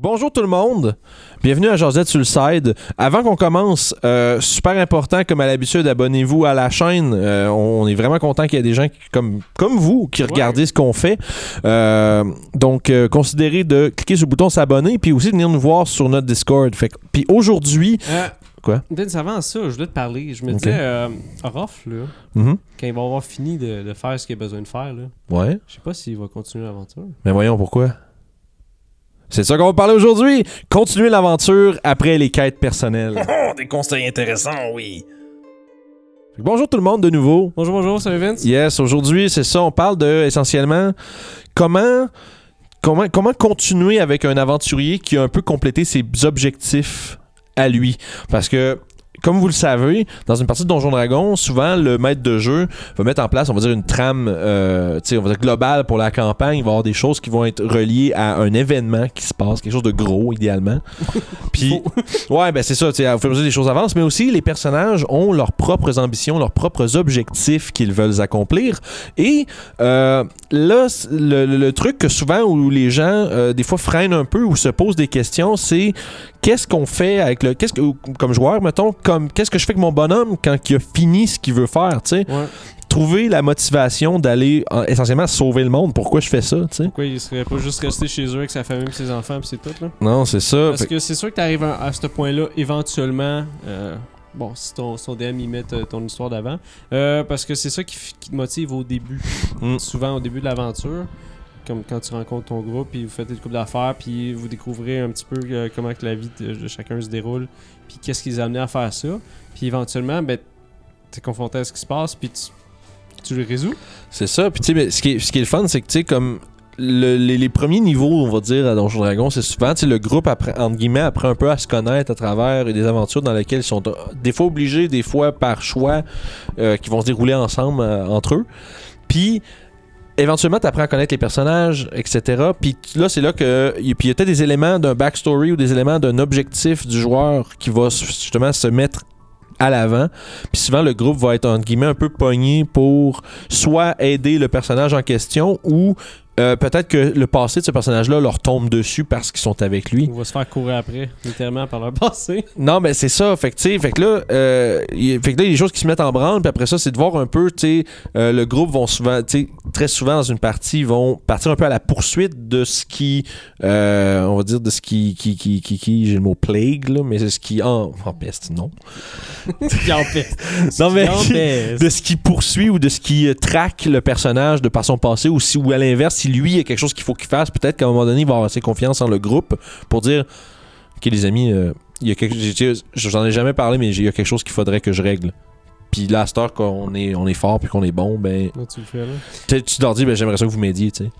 Bonjour tout le monde, bienvenue à Josette sur le side. Avant qu'on commence, euh, super important comme à l'habitude, abonnez-vous à la chaîne. Euh, on est vraiment content qu'il y ait des gens qui- comme, comme vous qui regardez ce qu'on fait. Euh, donc considérez de cliquer sur le bouton s'abonner puis aussi de venir nous voir sur notre Discord. Fait que- puis aujourd'hui, Quoi? Vince, avant ça, je voulais te parler. Je me disais, euh, Ruff, là, Mhm. quand il va avoir fini de, de faire ce qu'il a besoin de faire, là, ouais, je sais pas s'il va continuer l'aventure. mais voyons pourquoi. C'est ça qu'on va parler aujourd'hui. Continuer l'aventure après les quêtes personnelles. Oh, des conseils intéressants, oui. Bonjour tout le monde de nouveau. Bonjour, bonjour, salut Vince? Yes, aujourd'hui, c'est ça. On parle de essentiellement comment, comment, comment continuer avec un aventurier qui a un peu complété ses objectifs à lui. Parce que, comme vous le savez, dans une partie de Donjon Dragon, souvent le maître de jeu va mettre en place, on va dire, une trame euh, tu sais, on va dire globale pour la campagne. Il va y avoir des choses qui vont être reliées à un événement qui se passe, quelque chose de gros, idéalement. Puis, ouais, ben c'est ça, tu sais, au fur et à mesure des choses avancent, mais aussi les personnages ont leurs propres ambitions, leurs propres objectifs qu'ils veulent accomplir. Et euh, là, c- le, le- le truc que souvent où les gens, euh, des fois, freinent un peu ou se posent des questions, c'est qu'est-ce qu'on fait avec le. Qu'est-ce que, comme joueur, mettons, comme qu'est-ce que je fais avec mon bonhomme quand il a fini ce qu'il veut faire, tu sais? Ouais. Trouver la motivation d'aller euh, essentiellement sauver le monde. Pourquoi je fais ça, tu sais? Pourquoi il serait pas juste resté chez eux avec sa famille et ses enfants puis c'est tout, là? Non, c'est ça. Parce Fait- que c'est sûr que t'arrives à, à ce point-là, éventuellement. euh, bon, si ton, DM y met euh, ton histoire d'avant. Euh, parce que c'est ça qui te motive au début. Mm. Souvent au début de l'aventure. Comme quand tu rencontres ton groupe, puis vous faites une couple d'affaires, puis vous découvrez un petit peu euh, comment que la vie de, chacun se déroule, puis qu'est-ce qui les a amenés à faire ça. Puis éventuellement, ben, t'es confronté à ce qui se passe, puis tu, tu le résous. C'est ça. Puis, tu sais, mais ce qui est, ce qui est le fun, c'est que, tu sais, comme le- les, les premiers niveaux, on va dire, à Donjon Dragon, c'est souvent, tu le groupe, entre guillemets, apprend un peu à se connaître à travers des aventures dans lesquelles ils sont des fois obligés, des fois par choix, euh, qui vont se dérouler ensemble, euh, entre eux. Puis, éventuellement, tu apprends à connaître les personnages, etc. Puis là, c'est là que. Puis il y a peut-être des éléments d'un backstory ou des éléments d'un objectif du joueur qui va justement se mettre à l'avant. Puis souvent, le groupe va être, entre guillemets, un peu pogné pour soit aider le personnage en question ou euh, peut-être que le passé de ce personnage-là leur tombe dessus parce qu'ils sont avec lui. On va se faire courir après, littéralement, par leur passé. Non, mais c'est ça. Fait que, fait que là, euh, y- fait que là, il y a des choses qui se mettent en branle. Puis après ça, c'est de voir un peu, tu euh, le groupe vont souvent, très souvent dans une partie, vont partir un peu à la poursuite de ce qui, euh, on va dire, de ce qui, qui, qui, qui, qui- j'ai le mot plague, là, mais c'est ce qui, en, en peste, non. Qui en peste. Non, mais- Qui de ce qui poursuit ou de ce qui euh, traque le personnage de par son passé ou si ou à l'inverse si lui il y a quelque chose qu'il faut qu'il fasse peut-être qu'à un moment donné il va avoir assez confiance en le groupe pour dire ok les amis euh, il y a quelque j'ai- j'en ai jamais parlé mais il y a quelque chose qu'il faudrait que je règle puis là à cette heure qu'on est on est fort puis qu'on est bon ben Là, tu le fais, là. tu leur dis ben j'aimerais ça que vous m'aidiez tu sais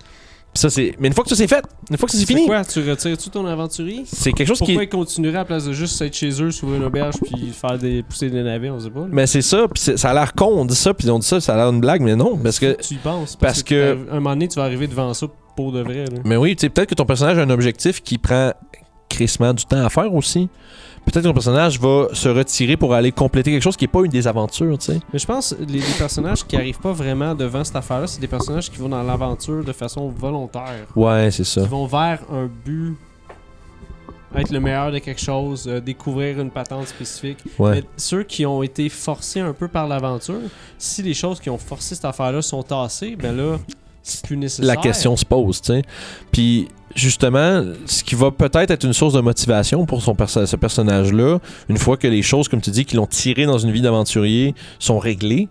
ça c'est mais une fois que ça c'est fait une fois que ça c'est fini quoi? Tu retires-tu ton aventurier? c'est quelque chose qui Pourquoi ils continueraient à la place de juste être chez eux, s'ouvrir une auberge puis faire des pousser des navets, on sait pas. là? mais c'est ça puis ça a l'air con on dit ça puis on dit ça ça a l'air une blague mais non parce que tu y penses. parce Parce, que- un moment donné, tu vas arriver devant ça pour de vrai. Là. Mais oui, tu sais, peut-être que ton personnage a un objectif qui prend crissement du temps à faire aussi. Peut-être que ton personnage va se retirer pour aller compléter quelque chose qui n'est pas une des aventures, tu sais. Mais je pense que les, les personnages qui arrivent pas vraiment devant cette affaire-là, c'est des personnages qui vont dans l'aventure de façon volontaire. Ouais, c'est ça. Qui vont vers un but, être le meilleur de quelque chose, euh, découvrir une patente spécifique. Ouais. Mais ceux qui ont été forcés un peu par l'aventure, si les choses qui ont forcé cette affaire-là sont tassées, ben là, c'est plus nécessaire. La question se pose, tu sais. Puis justement, ce qui va peut-être être une source de motivation pour son ce personnage-là, une fois que les choses, comme tu dis, qui l'ont tiré dans une vie d'aventurier sont réglées,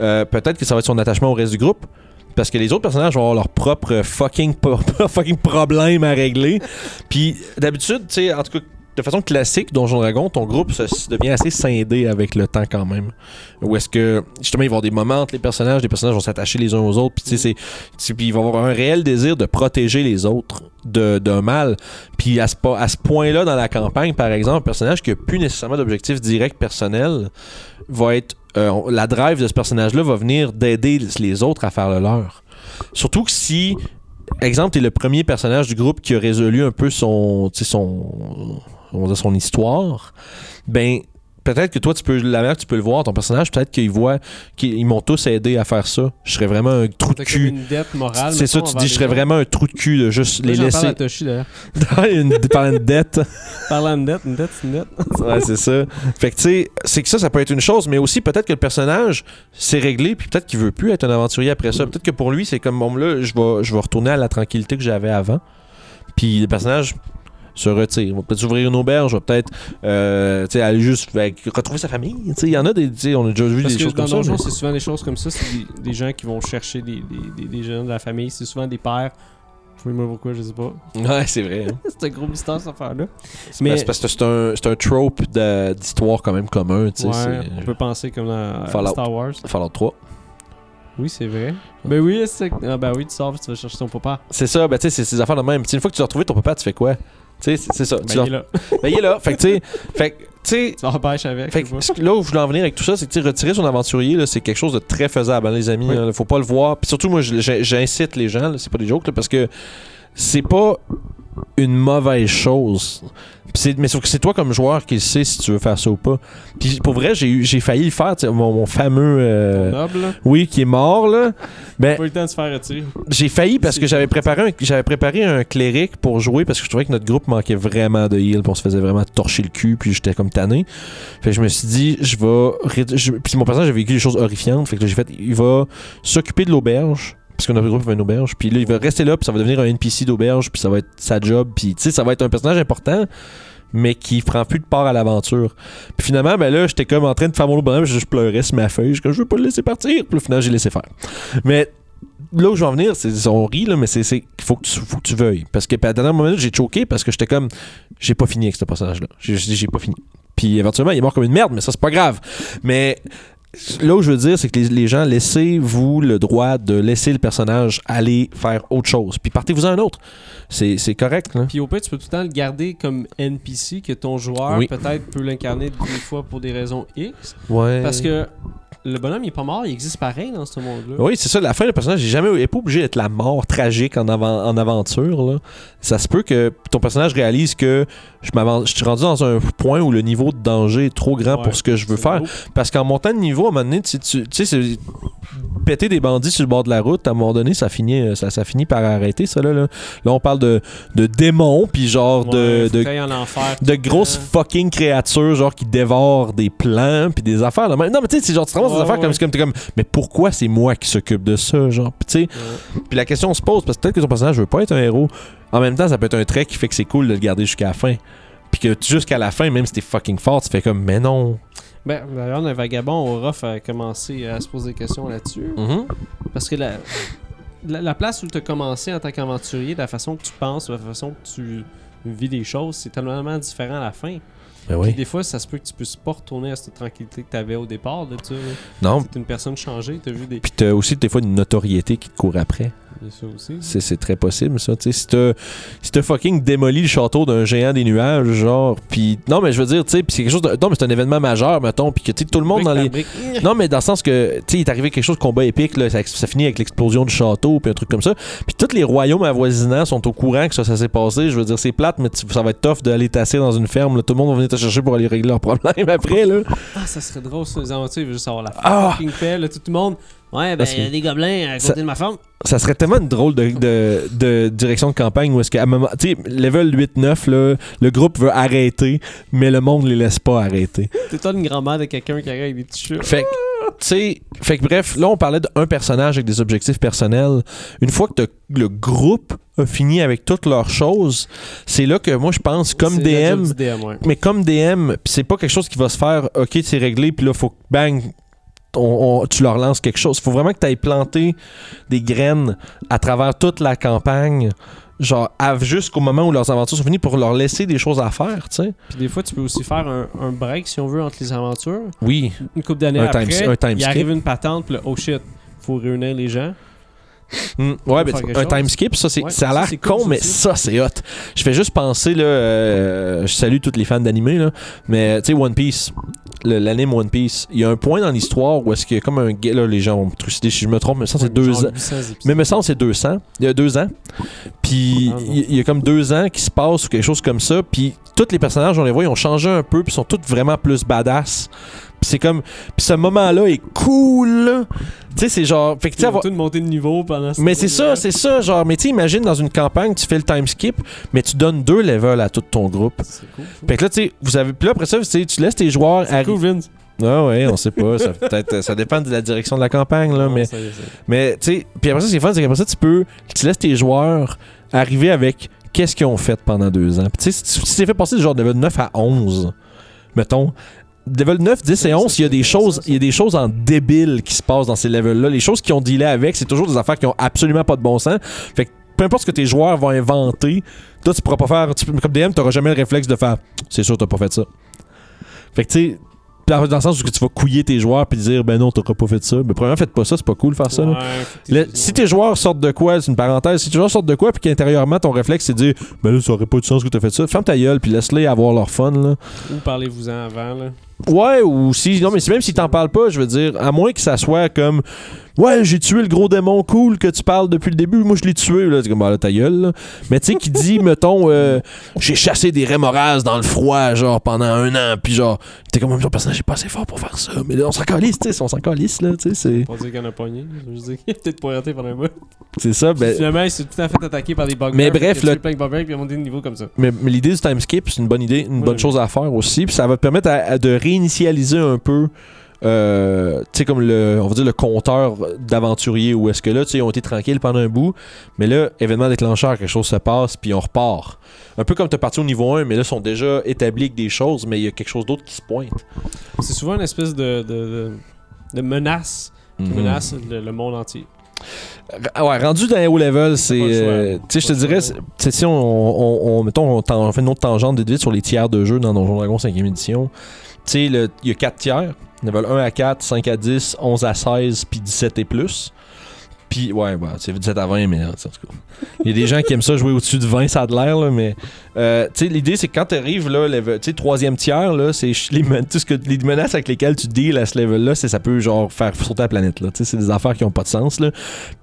euh, peut-être que ça va être son attachement au reste du groupe. Parce que les autres personnages vont avoir leur propre fucking, fucking problème à régler. Puis d'habitude, tu sais, en tout cas, de façon classique, Donjon Dragon, ton groupe se, se devient assez scindé avec le temps quand même. Où est-ce que, justement, il va y avoir des moments entre les personnages, les personnages vont s'attacher les uns aux autres, puis sais, c'est- puis il va y avoir un réel désir de protéger les autres de- d'un mal. Puis à ce, po- à ce point-là dans la campagne, par exemple, un personnage qui n'a plus nécessairement d'objectif direct personnel va être. euh, la drive de ce personnage-là va venir d'aider les autres à faire le leur. Surtout que si. Exemple, t'es le premier personnage du groupe qui a résolu un peu son. son. On va dire son histoire. Ben. peut-être que toi, tu peux, la manière que tu peux le voir, ton personnage, peut-être qu'ils voient qu'ils ils m'ont tous aidé à faire ça. Je serais vraiment un trou de cul. une dette morale. C'est ça, tu dis, je serais vraiment un trou de cul de juste les parle laisser. à Toshi, d'ailleurs. une, par une dette. Parlant de dette, une dette, c'est une dette. Ouais, c'est ça. Fait que, tu sais, c'est que ça, ça peut être une chose, mais aussi peut-être que le personnage s'est réglé, puis peut-être qu'il veut plus être un aventurier après ça. Peut-être que pour lui, c'est comme, bon, là, je vais, je vais retourner à la tranquillité que j'avais avant. Puis le personnage se retire. On va peut-être ouvrir une auberge, on va peut-être euh, sais, aller juste fait, retrouver sa famille. Sais, Il y en a des. sais, On a déjà vu Parce des que choses dans comme ça. Mais- c'est souvent des choses comme ça. C'est des, des gens qui vont chercher des, des, des, gens de la famille. C'est souvent des pères. Trouvez-moi pourquoi, je sais pas. Ouais, c'est vrai. hein. c'est un gros mystère, cette affaire-là. Mais Mais c'est parce que c'est un, c'est un trope d'histoire quand même commun. tu sais, ouais, on peut penser comme dans Fallout. Star Wars. Fallout 3. Oui, c'est vrai. Ben oui, c'est ah, ben oui, tu sors, tu vas chercher ton papa. C'est ça, ben tu sais, c'est ces affaires de même. Sais, une fois que tu as retrouvé ton papa, tu fais quoi? Tu sais, c'est ça. Ben, tu il est là. ben, il est là. Fait que tu sais, fait que, tu avec. Fait que là où je voulais en venir avec tout ça, c'est que retirer son aventurier, c'est quelque chose de très faisable, hein, les amis. Oui. hein, faut pas le voir. Puis surtout, moi, j'incite les gens, c'est pas des jokes, là, parce que c'est pas une mauvaise chose. Mais sauf que c'est toi comme joueur qui le sais si tu veux faire ça ou pas. Puis pour vrai, j'ai j'ai failli le faire, mon, mon fameux. euh, noble, oui, qui est mort, là. Ben, Pas eu le temps de se faire j'ai failli parce que j'avais préparé, un, j'avais préparé un cléric pour jouer parce que je trouvais que notre groupe manquait vraiment de heal. puis On se faisait vraiment torcher le cul, puis j'étais comme tanné. Fait que je me suis dit, je vais. je- puis mon personnage a vécu des choses horrifiantes. Fait que j'ai fait, il va s'occuper de l'auberge. Parce que notre groupe avait une auberge. Puis là, il va rester là, puis ça va devenir un NPC d'auberge, puis ça va être sa job. Puis tu sais, ça va être un personnage important, mais qui prend plus de part à l'aventure. Puis finalement, ben là, j'étais comme en train de faire mon bonhomme, je, je pleurais sur ma feuille. Je, je veux pas le laisser partir. Puis au final, j'ai laissé faire. Mais là où je vais en venir, c'est on rit, là, mais c'est faut, que tu- faut que tu veuilles. Parce que à la dernière moment, j'ai choqué parce que j'étais comme j'ai pas fini avec ce personnage-là. J'ai j'ai- j'ai pas fini. Puis éventuellement, il est mort comme une merde, mais ça, c'est pas grave. Mais là où je veux dire, c'est que les, les gens, laissez-vous le droit de laisser le personnage aller faire autre chose. Puis partez-vous un autre. C'est c'est correct, là. Puis au pire, tu peux tout le temps le garder comme NPC, que ton joueur Oui. peut-être peut l'incarner des fois pour des raisons X. Ouais. Parce que le bonhomme, il est pas mort, il existe pareil dans ce monde-là. Oui, c'est ça. La fin, le personnage n'est jamais est pas obligé d'être la mort tragique en, avan- en aventure. Là. Ça se peut que ton personnage réalise que je, m'avance- je suis rendu dans un point où le niveau de danger est trop grand Ouais, pour ce que je veux faire. beau. Parce qu'en montant de niveau, à un moment donné, tu sais, c'est- péter des bandits sur le bord de la route, à un moment donné, ça finit, euh, ça, ça finit par arrêter, ça. Là, là. Là, on parle de, de démons, puis genre Ouais, de, de, en enfer. grosses fucking créatures genre qui dévorent des plants puis des affaires là. non mais tu sais c'est genre tu te des affaires comme c'est comme t'es comme mais pourquoi c'est moi qui s'occupe de ça genre? Tu sais puis la question se pose parce que peut-être que ton personnage veut pas être un héros en même temps ça peut être un trait qui fait que c'est cool de le garder jusqu'à la fin puis que jusqu'à la fin même si t'es fucking fort tu fais comme mais non Ben, d'ailleurs, un vagabond, Orof a commencé à se poser des questions là-dessus. Parce que la, la, la place où tu as commencé en tant qu'aventurier, la façon que tu penses, la façon que tu vis des choses, c'est tellement différent à la fin. ben oui des fois, ça se peut que tu puisses pas retourner à cette tranquillité que tu avais au départ. Là. non T'es une personne changée, tu as vu des. puis t'as aussi des fois une notoriété qui te court après C'est, très possible, ça. Si t'as, si fucking démoli le château d'un géant des nuages, genre, puis non, mais je veux dire, tu sais, c'est quelque chose de, non, mais c'est un événement majeur, mettons, puis que, tu tout le monde dans les, brique. non, mais dans le sens que, tu sais, il est arrivé quelque chose de combat épique, là, ça, ça finit avec l'explosion du château, puis un truc comme ça. Puis tous les royaumes avoisinants sont au courant que ça, ça s'est passé. Je veux dire, c'est plate, mais ça va être tough d'aller tasser dans une ferme. là. Tout le monde va venir te chercher pour aller régler leurs problèmes après, là. Ah, ça serait drôle, ça, les aventures, il veut juste avoir la Ah! fucking paix, là, tout le monde. Ouais, ben, il y a des gobelins à côté Ça- de ma femme. Ça serait tellement une drôle de, de, de direction de campagne où est-ce qu'à un moment, tu sais, level 8-9, là, le groupe veut arrêter, mais le monde les laisse pas arrêter. T'es toi une grand-mère de quelqu'un qui arrive avec des petits chats. Fait que, tu sais, fait que bref, là, on parlait d'un personnage avec des objectifs personnels. Une fois que le groupe a fini avec toutes leurs choses, c'est là que moi, je pense, comme DM, DM, ouais. mais comme DM, c'est pas quelque chose qui va se faire, ok, c'est réglé, puis là, faut que bang, on- on- tu leur lances quelque chose. Faut vraiment que tu ailles planter des graines à travers toute la campagne, genre jusqu'au moment où leurs aventures sont finies pour leur laisser des choses à faire, tu sais. Puis des fois, tu peux aussi faire un, un break, si on veut, entre les aventures. Oui, Une couple d'années Un après, il arrive une patente, puis oh shit, faut réunir les gens. Hmm, ouais, ben, un chose. time skip, ça, c'est, Ouais, ça a l'air cool, con, mais ça, c'est hot. Je fais juste penser, là, euh, je salue tous les fans d'animé, là, mais tu sais, One Piece, l'anime One Piece, il y a un point dans l'histoire où est-ce qu'il y a comme un gars, là, les gens vont me trucider si je me trompe, mais ça, c'est deux ans. 800 épisodes. Mais me semble c'est 200. Il y a deux ans. Puis il y a comme deux ans qui se passe ou quelque chose comme ça. Puis tous les personnages, on les voit, ils ont changé un peu. Puis sont tous vraiment plus badass. Puis c'est comme. Puis ce moment-là est cool. là. Tu sais, c'est genre. Fait que tu avoir- de niveau pendant ce mais c'est ça, c'est ça. Genre, mais tu sais, imagine dans une campagne, tu fais le time skip, mais tu donnes deux levels à tout ton groupe. C'est cool. Fait que là, tu sais, vous avez. Puis là, après ça, tu sais, tu laisses tes joueurs C'est arriver. cool, Vince. Ah ouais, on sait pas. ça, peut-être, ça dépend de la direction de la campagne, là. Non, mais ça y est, ça y est. mais tu sais, puis après ça, c'est fun, c'est qu'après ça, tu peux, tu laisses tes joueurs arriver avec qu'est-ce qu'ils ont fait pendant deux ans. Puis tu sais, si tu t'es fait passer du genre de level 9 à 11, mettons, level 9, 10 et Ça, 11, il y a des choses, il y a des choses en débile qui se passent dans ces levels-là. Les choses qui ont dealé avec, c'est toujours des affaires qui ont absolument pas de bon sens. Fait que peu importe ce que tes joueurs vont inventer, toi, tu pourras pas faire, tu, comme DM, t'auras jamais le réflexe de faire, c'est sûr, t'as pas fait ça. Fait que tu sais, dans le sens où tu vas couiller tes joueurs puis dire ben non t'auras pas fait ça mais premièrement faites pas ça c'est pas cool de faire ça. Ouais, Le- si tes joueurs sortent de quoi, c'est une parenthèse, si tes joueurs sortent de quoi, puis qu'intérieurement ton réflexe c'est de dire, ben là, ça aurait pas de sens que t'as fait ça, ferme ta gueule, puis laisse-les avoir leur fun, là. Ou parlez-vous-en avant, là. Ouais, ou si, non, mais si- même s'ils t'en parlent pas, je veux dire, à moins que ça soit comme, ouais, j'ai tué le gros démon cool que tu parles depuis le début, moi je l'ai tué, là, c'est comme, bah là, ta gueule, là. Mais tu sais, qui dit, mettons, euh, j'ai chassé des rémorases dans le froid, genre, pendant un an, puis genre, t'es comme, genre, personnage, j'ai pas assez fort pour faire ça, mais là, on s'en calisse, tu sais, on s'en calisse, là, tu sais, c'est- Pas dire qu'il y en a pogné. Je veux dire, il a peut-être pointé pendant un bout. c'est ça, ben. Finalement, il s'est tout à fait attaqué par des bugs. Mais bref, le le- plein de bugs, puis il a monté de niveau comme ça. Mais, mais l'idée du time skip, c'est une bonne idée, une bonne chose à faire aussi. Puis ça va te permettre à- à de réinitialiser un peu, euh, tu sais, comme le, on va dire le compteur d'aventuriers, où est-ce que là, tu sais, ils ont été tranquilles pendant un bout, mais là, événement déclencheur, quelque chose se passe, puis on repart. Un peu comme tu es parti au niveau 1, mais là, ils sont déjà établis avec des choses, mais il y a quelque chose d'autre qui se pointe. C'est souvent une espèce de, de, de, de menace qui Mhm. menace le, le monde entier. Ouais, rendu dans les haut level, c'est. euh, tu sais, je te dirais, si on, on, on- mettons, on, fait une autre tangente vite vite sur les tiers de jeu dans Donjon Dragon 5e édition. Tu sais, il y a 4 tiers. Level 1 à 4, 5 à 10, 11 à 16, puis 17 et plus. Puis, ouais, bah, c'est 17 à 20, mais en tout cas. Il y a des gens qui aiment ça jouer au-dessus de 20, ça a de l'air, là, mais. euh, tu sais, l'idée, c'est que quand tu arrives, là, level- tu sais, troisième tiers, là, c'est les, men- tout ce que, les menaces avec lesquelles tu deals à ce level-là, c'est ça peut, genre, faire sauter la planète, là. Tu sais, c'est des affaires qui ont pas de sens, là.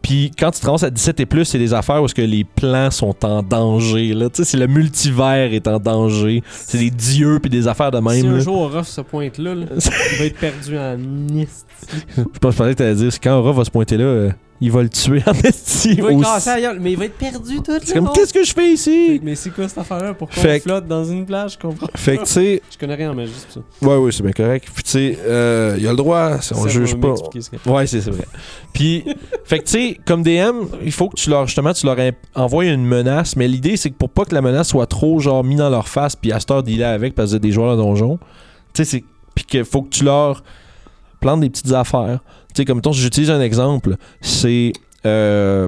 Puis quand tu te rends à 17 et plus, c'est des affaires où est-ce que les plans sont en danger, là. Tu sais, c'est le multivers est en danger. C'est des dieux puis des affaires de si même, un là. jour Orof se pointe là, là, il va être perdu en nist. Je pensais que t'allais dire, c'est quand Aura va se pointer là, euh, il va le tuer en esti. Il va aussi. cassé à gueule, mais il va être perdu tout C'est comme, qu'est-ce que je fais ici? Mais c'est quoi cette affaire-là? Pourquoi Fait on flotte dans une plage? Je comprends. Fait que, tu sais, Je connais rien en magie, c'est ça. ouais, ouais, c'est bien correct. Puis, tu sais, euh, il a le droit, on Ça juge pas. ce Ouais, c'est vrai. Puis, fait que tu sais, comme DM, il faut que tu leur, justement, tu leur envoies une menace, mais l'idée, c'est que pour pas que la menace soit trop, genre, mis dans leur face, puis à cette heure dealer avec parce que des joueurs de donjon, tu sais, c'est. Puis qu'il faut que tu leur plantes des petites affaires. Tu sais, comme mettons, j'utilise un exemple, c'est. Euh,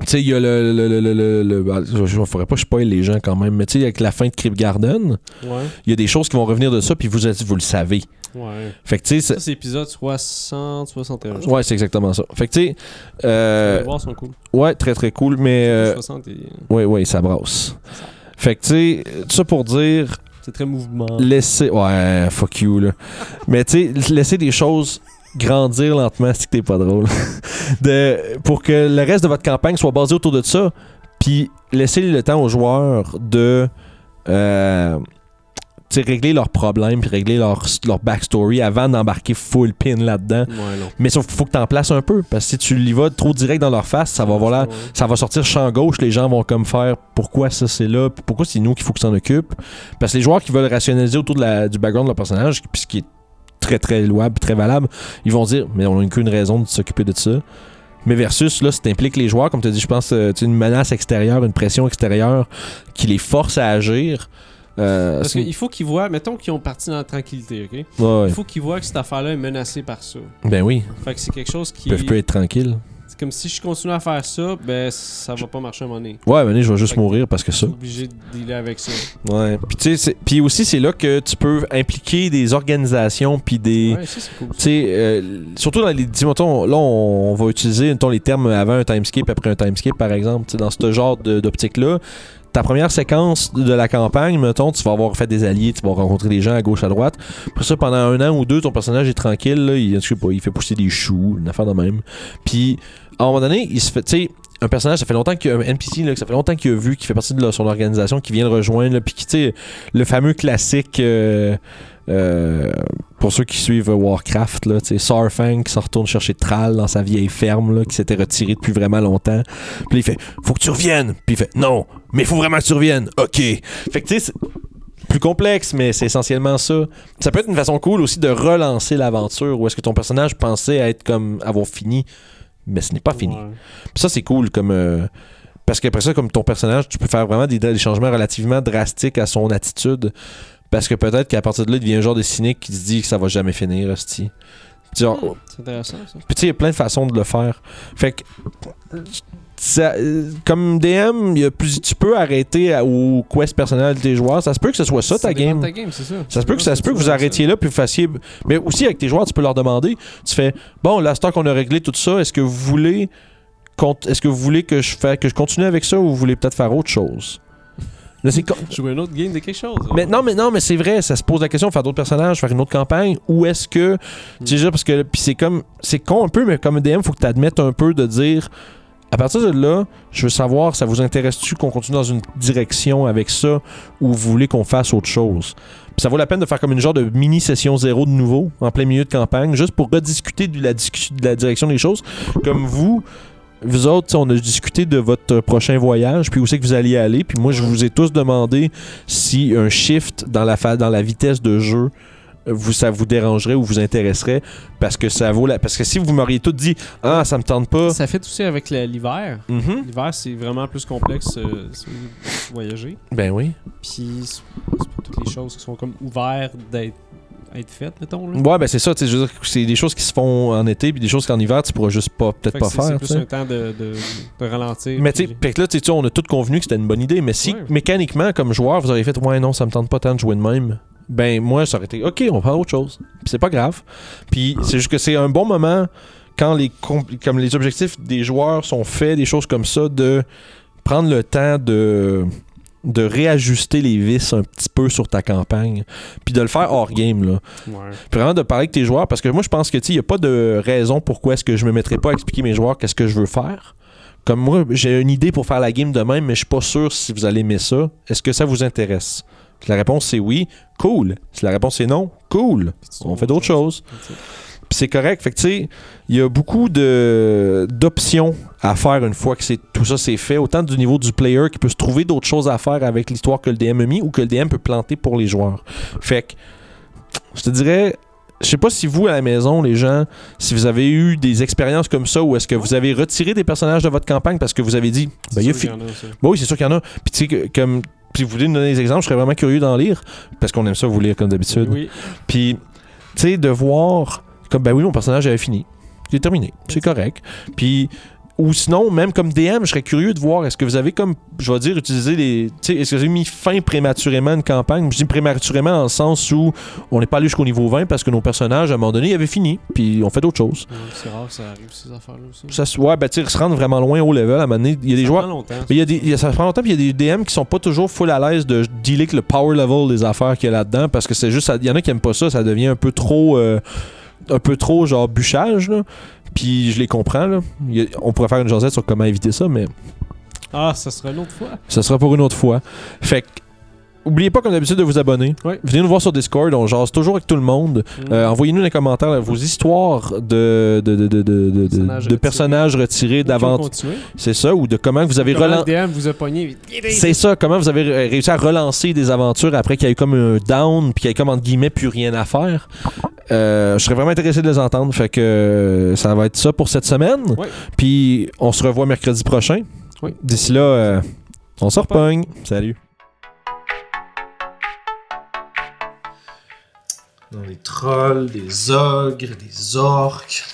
tu sais, il y a le. le, le, le, le- le- bah, je ne ferais pas spoil les gens quand même, mais tu sais, avec la fin de Crypt Garden, Ouais, il y a des choses qui vont revenir de ça, puis vous, êtes- vous le savez. ouais. Fait que tu sais, c'est- Ça, c'est épisode 60, 61. je Ouais, c'est exactement ça. Fait que tu sais, euh, Les voir sont cool. ouais, très très cool, mais euh, 60 et- ouais, ouais, ça brasse. Fait que tu sais, tout ça pour dire, C'est très mouvement. laisser, ouais, fuck you là. mais tu sais, laisser des choses grandir lentement, c'est que t'es pas drôle. de, pour que le reste de votre campagne soit basé autour de ça, puis laisser le temps aux joueurs de euh, régler leurs problèmes puis régler leur, leur backstory avant d'embarquer full pin là-dedans. Ouais. Mais sauf qu'il faut que tu en places un peu. Parce que si tu y vas trop direct dans leur face, ça va, voilà, Ouais. ça va sortir champ gauche. Les gens vont comme faire pourquoi ça c'est là, puis pourquoi c'est nous qu'il faut que s'en occupe? Parce que les joueurs qui veulent rationaliser autour de la- du background de leur personnage, puis ce qui est très très louable, très valable, ils vont dire mais on n'a qu'une raison de s'occuper de ça. Mais versus, là, si t'impliques les joueurs, comme tu as dit, je pense, euh, une menace extérieure, une pression extérieure qui les force à agir. euh, Parce qu'il faut qu'ils voient, mettons qu'ils ont parti dans la tranquillité, ok? Ouais, ouais. Il faut qu'ils voient que cette affaire-là est menacée par ça. Ben oui, Fait que c'est quelque chose qui. ils peuvent plus être tranquilles. Comme si je continue à faire ça, ben ça va pas marcher à un moment donné. Ouais, mais je vais juste Fait mourir parce que Je ça. suis obligé de dealer avec ça. Ouais. Puis tu sais, puis aussi c'est là que tu peux impliquer des organisations puis des Ouais, ça c'est cool. tu sais, euh, surtout dans les. dis, mettons, là, on, on va utiliser mettons, les termes avant un timeskip, après un timeskip, par exemple. Dans ce genre de- d'optique-là, ta première séquence de la campagne, mettons, tu vas avoir fait des alliés, tu vas rencontrer des gens à gauche, à droite. Après ça, pendant un an ou deux, ton personnage est tranquille, là, il, sais pas, il fait pousser des choux, une affaire de même. Puis, à un moment donné, il se fait. Tu sais, un personnage, ça fait longtemps qu'il y a un NPC, là, ça fait longtemps qu'il a vu, qui fait partie de son organisation, qui vient le rejoindre, puis qui, tu le fameux classique. euh, euh, pour ceux qui suivent Warcraft, là, Sarfang qui s'en retourne chercher Thrall dans sa vieille ferme, là, qui s'était retiré depuis vraiment longtemps. Puis il fait Faut que tu reviennes. Puis il fait Non, mais faut vraiment que tu reviennes. OK. Fait que tu sais, c'est plus complexe, mais c'est essentiellement ça. Ça peut être une façon cool aussi de relancer l'aventure où est-ce que ton personnage pensait être comme avoir fini, mais ce n'est pas fini. Ouais. Ça, c'est cool comme. euh, parce qu'après ça, comme ton personnage, tu peux faire vraiment des, des changements relativement drastiques à son attitude. Parce que peut-être qu'à partir de là, il devient un genre de cynique qui se dit que ça va jamais finir, hostie. Puis Hmm, C'est intéressant ça. puis tu sais, il y a plein de façons de le faire. Fait que. ça- euh, comme DM, il y a plus, tu peux arrêter à- au quest personnel des joueurs. Ça se peut que ce soit ça, ta game. de ta game, c'est ça. Ça se peut que, ça se peut que vous arrêtiez là puis vous fassiez. Mais aussi avec tes joueurs, tu peux leur demander. Tu fais Bon, là, c'est qu'on a réglé tout ça, est-ce que vous voulez. Est-ce que vous voulez que je, que je continue avec ça ou vous voulez peut-être faire autre chose? Là. Jouer un autre game de quelque chose. mais non, mais non, mais c'est vrai, ça se pose la question faire d'autres personnages, faire une autre campagne, ou est-ce que. Tu sais, déjà, parce que. Puis c'est comme. C'est con un peu, mais comme DM, faut que tu admettes un peu de dire. À partir de là, je veux savoir, ça vous intéresse-tu qu'on continue dans une direction avec ça, ou vous voulez qu'on fasse autre chose? Puis ça vaut la peine de faire comme une genre de mini session zéro de nouveau, en plein milieu de campagne, juste pour rediscuter de la, de la direction des choses. Comme vous, vous autres, on a discuté de votre prochain voyage, puis où c'est que vous alliez aller, puis moi, je vous ai tous demandé si un shift dans la, dans la vitesse de jeu euh, vous, ça vous dérangerait ou vous intéresserait parce que ça vaut la... parce que si vous m'auriez tout dit ah ça me tente pas Ça fait aussi avec l'hiver. Mhm. L'hiver, c'est vraiment plus complexe euh, si vous ben oui Puis c'est c'est pas toutes les choses qui sont comme ouvertes d'être être faites, mettons. Là. ouais ben c'est ça tu sais, je veux dire, c'est des choses qui se font en été puis des choses qu'en hiver tu pourras juste pas peut-être pas faire C'est plus un temps de, de, de ralentir. mais tu sais là tu sais, on a tous convenu que c'était une bonne idée mais si Ouais. mécaniquement comme joueur vous auriez fait ouais non ça me tente pas tant de jouer de même ben moi ça aurait été ok on va faire autre chose puis c'est pas grave puis c'est juste que c'est un bon moment quand les com- comme les objectifs des joueurs sont faits des choses comme ça de prendre le temps de de réajuster les vis un petit peu sur ta campagne puis de le faire hors game là Ouais. puis vraiment de parler avec tes joueurs parce que moi je pense que tu sais, il n'y a pas de raison pourquoi est-ce que je me mettrais pas à expliquer mes joueurs qu'est-ce que je veux faire. Comme moi, j'ai une idée pour faire la game de même, mais je suis pas sûr si vous allez aimer ça. Est-ce que ça vous intéresse? Si la réponse c'est oui, cool. Si la réponse c'est non, cool. On fait autre d'autres choses. C'est correct. Fait que tu sais, il y a beaucoup de d'options à faire une fois que c'est tout ça c'est fait. Autant du niveau du player qui peut se trouver d'autres choses à faire avec l'histoire que le DM a mis ou que le DM peut planter pour les joueurs. Fait que je te dirais, je sais pas si vous à la maison, les gens, si vous avez eu des expériences comme ça ou est-ce que vous avez retiré des personnages de votre campagne parce que vous avez dit, ben, il y a sûr fi- qu'il y en a. Bon, oui, c'est sûr qu'il y en a. Puis tu sais, que- comme. Si vous voulez nous donner des exemples, je serais vraiment curieux d'en lire. Parce qu'on aime ça vous lire comme d'habitude. Oui. Puis, tu sais, de voir. Comme, ben oui, mon personnage avait fini. C'est terminé. C'est correct. Puis. Ou sinon, même comme DM, je serais curieux de voir, est-ce que vous avez comme, je vais dire, utilisé les... Est-ce que vous avez mis fin prématurément à une campagne? Je dis prématurément dans le sens où on n'est pas allé jusqu'au niveau 20 parce que nos personnages, à un moment donné, ils avaient fini. Puis on fait d'autres choses. Ouais, C'est rare que ça arrive, ces affaires-là aussi. Ça, ouais, ben tu sais, se rendre vraiment loin au level, à un moment donné, il y a des Ça joueurs... prend longtemps. Mais il y a des, il y a- ça prend longtemps, puis il y a des DM qui sont pas toujours full à l'aise de dealer avec le power level des affaires qu'il y a là-dedans, parce que c'est juste, il y en a qui aiment pas ça, ça devient un peu trop, euh, un peu trop genre bûchage, là. Puis je les comprends, là. A- on pourrait faire une jasette sur comment éviter ça, mais Ah, ça sera une autre fois. ça sera pour une autre fois. Fait que, oubliez pas comme d'habitude de vous abonner. Ouais. Venez nous voir sur Discord, on jase toujours avec tout le monde. Mm. Euh, Envoyez-nous dans les commentaires là, vos histoires de, de, de, de, de, Personnages retirés. retirés d'avant. C'est ça, ou de comment vous avez relancé. a. C'est ça, comment vous avez ré- réussi à relancer des aventures après qu'il y ait eu comme un down, puis qu'il y ait comme entre guillemets plus rien à faire. Euh, je serais vraiment intéressé de les entendre. Fait que euh, ça va être ça pour cette semaine. Puis on se revoit mercredi prochain. D'ici là, euh, on se repogne. Salut. Dans des trolls, des ogres, des orques.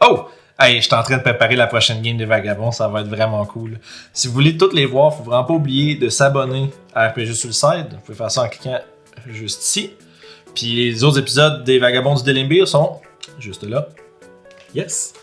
Oh! Hey, je suis en train de préparer la prochaine game des Vagabonds, ça va être vraiment cool. Si vous voulez toutes les voir, faut vraiment pas oublier de s'abonner à RPG Suicide. Vous pouvez faire ça en cliquant juste ici. Puis les autres épisodes des Vagabonds du Delimbir sont juste là. Yes!